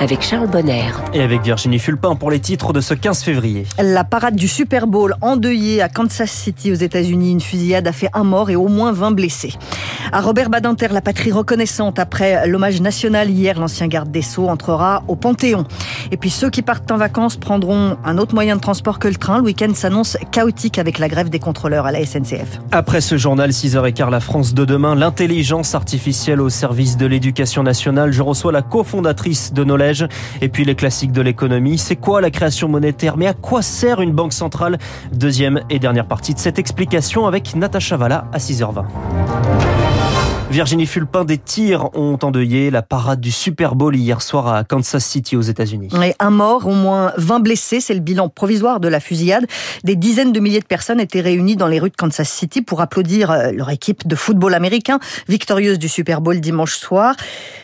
avec Charles Bonner. Et avec Virginie Fulpin pour les titres de ce 15 février. La parade du Super Bowl endeuillée à Kansas City aux États-Unis. Une fusillade a fait un mort et au moins 20 blessés. À Robert Badinter, la patrie reconnaissante après l'hommage national hier, l'ancien garde des Sceaux entrera au Panthéon. Et puis ceux qui partent en vacances prendront un autre moyen de transport que le train. Le week-end s'annonce chaotique avec la grève des contrôleurs à la SNCF. Après ce journal 6h15, la France de demain, l'intelligence artificielle au service de l'éducation nationale. Je reçois la cofondatrice de Et puis les classiques de l'économie. C'est quoi la création monétaire? Mais à quoi sert une banque centrale? Deuxième et dernière partie de cette explication avec Natacha Valla à 6h20. Virginie Fulpin, des tirs ont endeuillé la parade du Super Bowl hier soir à Kansas City aux États-Unis. un mort, au moins 20 blessés, c'est le bilan provisoire de la fusillade. Des dizaines de milliers de personnes étaient réunies dans les rues de Kansas City pour applaudir euh, leur équipe de football américain, victorieuse du Super Bowl dimanche soir.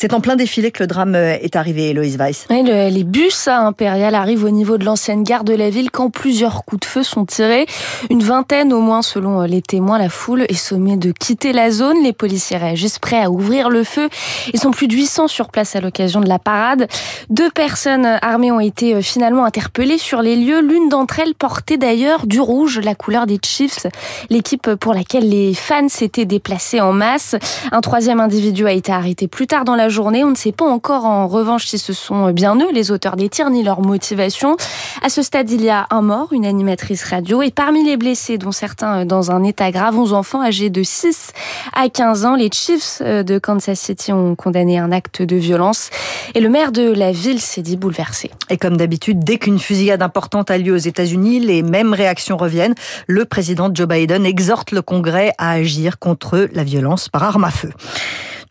C'est en plein défilé que le drame euh, est arrivé, Loïs Weiss. les bus à Impérial arrivent au niveau de l'ancienne gare de la ville quand plusieurs coups de feu sont tirés. Une vingtaine au moins selon euh, les témoins. La foule est sommée de quitter la zone. Les policiers juste prêts à ouvrir le feu. Ils sont plus de 800 sur place à l'occasion de la parade. Deux personnes armées ont été euh, finalement interpellées sur les lieux. L'une d'entre elles portait d'ailleurs du rouge, la couleur des Chiefs, l'équipe pour laquelle les fans s'étaient déplacés en masse. Un troisième individu a été arrêté plus tard dans la journée. On ne sait pas encore en revanche si ce sont bien eux, les auteurs des tirs, ni leur motivation. À ce stade, il y a un mort, une animatrice radio, et parmi les blessés, dont certains dans un état grave, 11 enfants âgés de 6 à 15 ans, les Chiefs euh, de Kansas City ont condamné un acte de violence et le maire de la ville s'est dit bouleversé. Et comme d'habitude, dès qu'une fusillade importante a lieu aux États-Unis, les mêmes réactions reviennent. Le président Joe Biden exhorte le Congrès à agir contre la violence par arme à feu.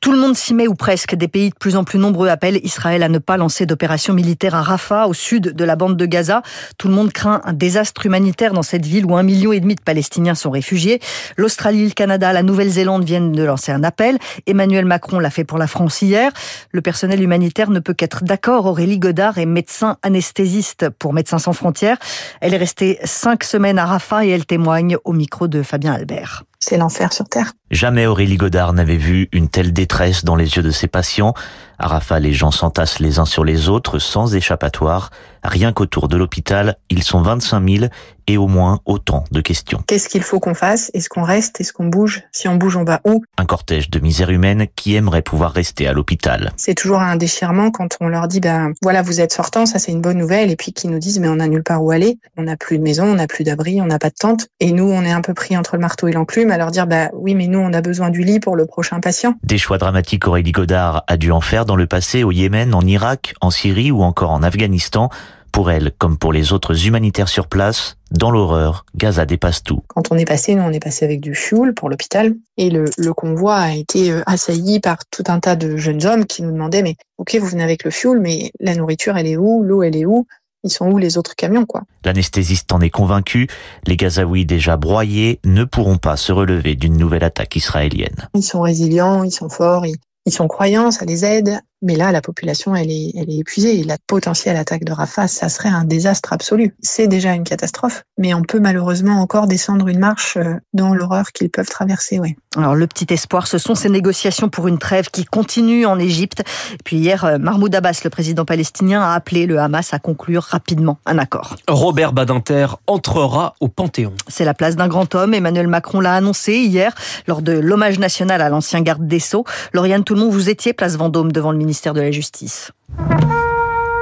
Tout le monde s'y met ou presque. Des pays de plus en plus nombreux appellent Israël à ne pas lancer d'opérations militaires à Rafah, au sud de la bande de Gaza. Tout le monde craint un désastre humanitaire dans cette ville où un million et demi de Palestiniens sont réfugiés. L'Australie, le Canada, la Nouvelle-Zélande viennent de lancer un appel. Emmanuel Macron l'a fait pour la France hier. Le personnel humanitaire ne peut qu'être d'accord. Aurélie Godard est médecin anesthésiste pour Médecins sans frontières. Elle est restée cinq semaines à Rafah et elle témoigne au micro de Fabien Albert. C'est l'enfer sur Terre. Jamais Aurélie Godard n'avait vu une telle détresse dans les yeux de ses patients. À Rafah, les gens s'entassent les uns sur les autres sans échappatoire. Rien qu'autour de l'hôpital, ils sont 25 000 et au moins autant de questions. Qu'est-ce qu'il faut qu'on fasse? Est-ce qu'on reste? Est-ce qu'on bouge? Si on bouge, on va où? Un cortège de misère humaine qui aimerait pouvoir rester à l'hôpital. C'est toujours un déchirement quand on leur dit, ben voilà, vous êtes sortants, ça c'est une bonne nouvelle, et puis qui nous disent, mais on n'a nulle part où aller, on n'a plus de maison, on n'a plus d'abri, on n'a pas de tente, et nous on est un peu pris entre le marteau et l'enclume à leur dire, bah oui, mais nous on a besoin du lit pour le prochain patient. Des choix dramatiques Aurélie Godard a dû en faire dans le passé au Yémen, en Irak, en Syrie ou encore en Afghanistan. Pour elle, comme pour les autres humanitaires sur place, dans l'horreur, Gaza dépasse tout. Quand on est passé, nous on est passé avec du fuel pour l'hôpital et le, le, convoi a été euh, assailli par tout un tas de jeunes hommes qui nous demandaient mais ok vous venez avec le fuel mais la nourriture elle est où, l'eau elle est où? Ils sont où les autres camions quoi? L'anesthésiste en est convaincu, les Gazaouis déjà broyés ne pourront pas se relever d'une nouvelle attaque israélienne. Ils sont résilients, ils sont forts, ils, ils sont croyants, ça les aide. Mais là, la population, elle est, elle est épuisée. La potentielle attaque de Rafah, ça serait un désastre absolu. C'est déjà une catastrophe, mais on peut malheureusement encore descendre une marche euh, dans l'horreur qu'ils peuvent traverser. Oui. Alors le petit espoir, ce sont ces négociations pour une trêve qui continuent en Égypte. Et puis hier, euh, Mahmoud Abbas, le président palestinien, a appelé le Hamas à conclure rapidement un accord. Robert Badinter entrera au Panthéon. C'est la place d'un grand homme. Emmanuel Macron l'a annoncé hier lors de l'hommage national à l'ancien garde des Sceaux. Lauriane Toulmont, vous étiez place Vendôme devant le ministère de la Justice.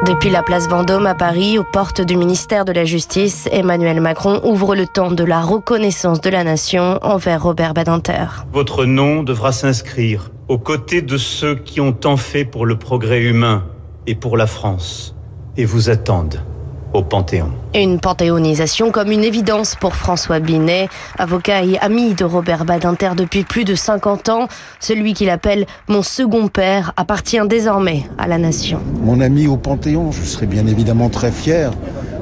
Depuis la place Vendôme à Paris, aux portes du ministère de la Justice, Emmanuel Macron ouvre le temps de la reconnaissance de la nation envers Robert Badinter. Votre nom devra s'inscrire aux côtés de ceux qui ont tant fait pour le progrès humain et pour la France et vous attendent au Panthéon. Une panthéonisation comme une évidence pour François Binet, avocat et ami de Robert Badinter depuis plus de 50 ans. Celui qu'il appelle mon second père appartient désormais à la nation. Mon ami au Panthéon, je serais bien évidemment très fier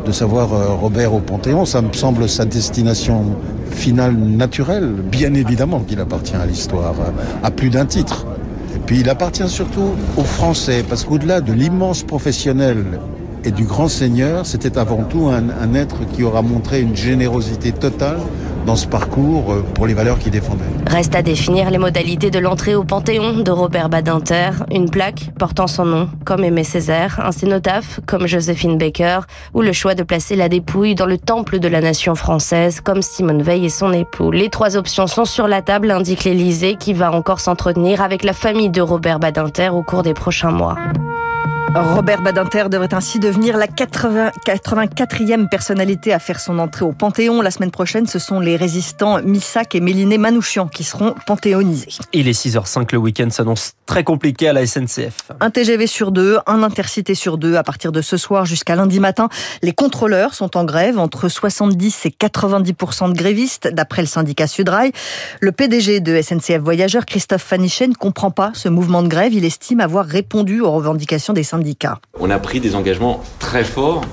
de savoir euh, Robert au Panthéon. Ça me semble sa destination finale naturelle. Bien évidemment qu'il appartient à l'histoire, à plus d'un titre. Et puis il appartient surtout aux Français, parce qu'au-delà de l'immense professionnel et du grand seigneur, c'était avant tout un, être qui aura montré une générosité totale dans ce parcours euh, pour les valeurs qu'il défendait. Reste à définir les modalités de l'entrée au Panthéon de Robert Badinter. Une plaque portant son nom, comme Aimé Césaire, un cénotaphe, comme Joséphine Baker, ou le choix de placer la dépouille dans le temple de la nation française, comme Simone Veil et son époux. Les trois options sont sur la table, indique l'Élysée, qui va encore s'entretenir avec la famille de Robert Badinter au cours des prochains mois. Robert Badinter devrait ainsi devenir la 80, 84e personnalité à faire son entrée au Panthéon. La semaine prochaine, ce sont les résistants Missak et Méliné Manouchian qui seront panthéonisés. Il est 6h05, le week-end s'annonce très compliqué à la SNCF. Un TGV sur deux, un intercité sur deux à partir de ce soir jusqu'à lundi matin. Les contrôleurs sont en grève, entre 70 et 90% de grévistes, d'après le syndicat Sudrail. Le PDG de SNCF Voyageurs, Christophe Fanichen, ne comprend pas ce mouvement de grève. Il estime avoir répondu aux revendications des syndicats. On a pris des engagements très forts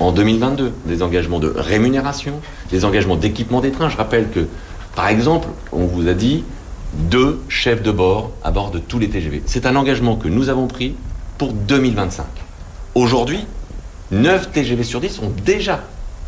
en 2022, des engagements de rémunération, des engagements d'équipement des trains. Je rappelle que, par exemple, on vous a dit deux chefs de bord à bord de tous les TGV. C'est un engagement que nous avons pris pour 2025. Aujourd'hui, 9 TGV sur 10 ont déjà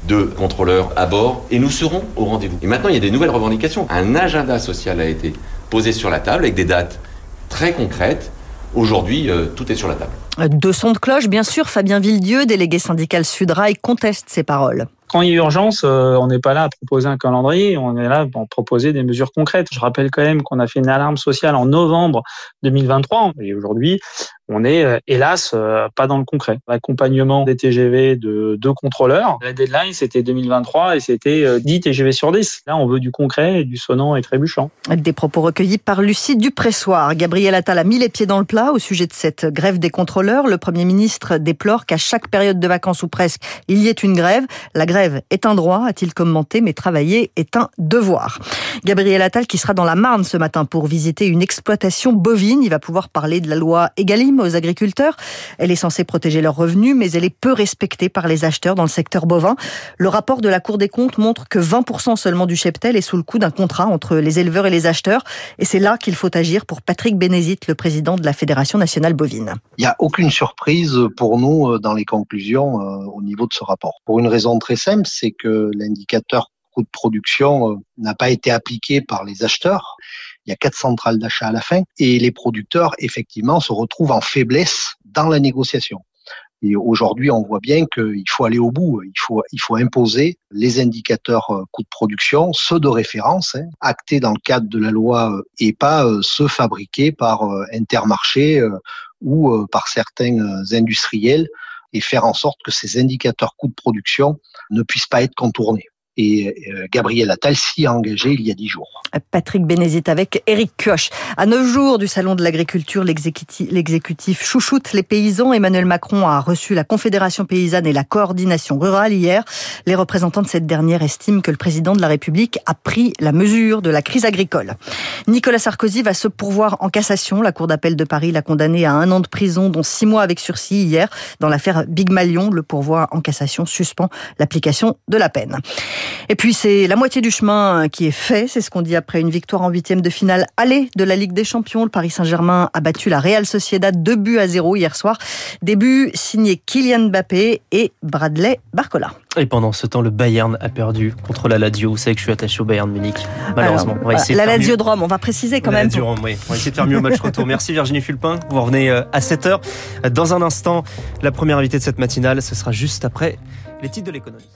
deux contrôleurs à bord et nous serons au rendez-vous. Et maintenant, il y a des nouvelles revendications. Un agenda social a été posé sur la table avec des dates très concrètes. Aujourd'hui, euh, tout est sur la table. Deux sons de cloche, bien sûr. Fabien Villedieu, délégué syndical Sudrail, conteste ces paroles. Quand il y a urgence, euh, on n'est pas là à proposer un calendrier, on est là pour proposer des mesures concrètes. Je rappelle quand même qu'on a fait une alarme sociale en novembre 2023 et aujourd'hui, on est euh, hélas euh, pas dans le concret. L'accompagnement des TGV de deux contrôleurs, la deadline c'était 2023 et c'était 10 TGV sur 10. Là, on veut du concret et du sonnant et trébuchant. Des propos recueillis par Lucie Dupressoir. Gabriel Attal a mis les pieds dans le plat au sujet de cette grève des contrôleurs. Le Premier ministre déplore qu'à chaque période de vacances ou presque, il y ait une grève. La grève est un droit, a-t-il commenté, mais travailler est un devoir. Gabriel Attal qui sera dans la Marne ce matin pour visiter une exploitation bovine. Il va pouvoir parler de la loi Egalim aux agriculteurs. Elle est censée protéger leurs revenus, mais elle est peu respectée par les acheteurs dans le secteur bovin. Le rapport de la Cour des comptes montre que 20% seulement du cheptel est sous le coup d'un contrat entre les éleveurs et les acheteurs. Et c'est là qu'il faut agir pour Patrick Bénézit, le président de la Fédération nationale bovine. Il n'y a aucune surprise pour nous dans les conclusions euh, au niveau de ce rapport. Pour une raison très simple, c'est que l'indicateur coût de production euh, n'a pas été appliqué par les acheteurs. Il y a quatre centrales d'achat à la fin et les producteurs, effectivement, se retrouvent en faiblesse dans la négociation. Et aujourd'hui, on voit bien qu'il faut aller au bout. Il faut, imposer les indicateurs euh, coûts de production, ceux de référence, hein, actés dans le cadre de la loi euh, et pas ceux fabriqués par Intermarché ou par certains industriels et faire en sorte que ces indicateurs coûts de production ne puissent pas être contournés et euh, Gabriel Attal s'y a engagé il y a dix jours. Patrick Bénézit avec Eric Kioch. À neuf jours du Salon de l'agriculture, l'exécutif chouchoute les paysans. Emmanuel Macron a reçu la Confédération paysanne et la coordination rurale hier. Les représentants de cette dernière estiment que le président de la République a pris la mesure de la crise agricole. Nicolas Sarkozy va se pourvoir en cassation. La Cour d'appel de Paris l'a condamné à un an de prison, dont six mois avec sursis hier. Dans l'affaire Big Malion, le pourvoi en cassation suspend l'application de la peine. Et puis c'est la moitié du chemin qui est fait, c'est ce qu'on dit après une victoire en huitième de finale aller de la Ligue des Champions. Le Paris Saint-Germain a battu la Real Sociedad 2 buts à 0 hier soir. Début signé Kylian Mbappé et Bradley Barcola. Et pendant ce temps, le Bayern a perdu contre la Lazio. Vous savez que je suis attaché au Bayern Munich, malheureusement. on va essayer la Lazio de Rome, on va préciser quand la même. Lazio Rome, oui. On va essayer de faire mieux au match retour. Merci Virginie Fulpin. Vous revenez euh, à 7h. Dans un instant, la première invitée de cette matinale, ce sera juste après les titres de l'économie.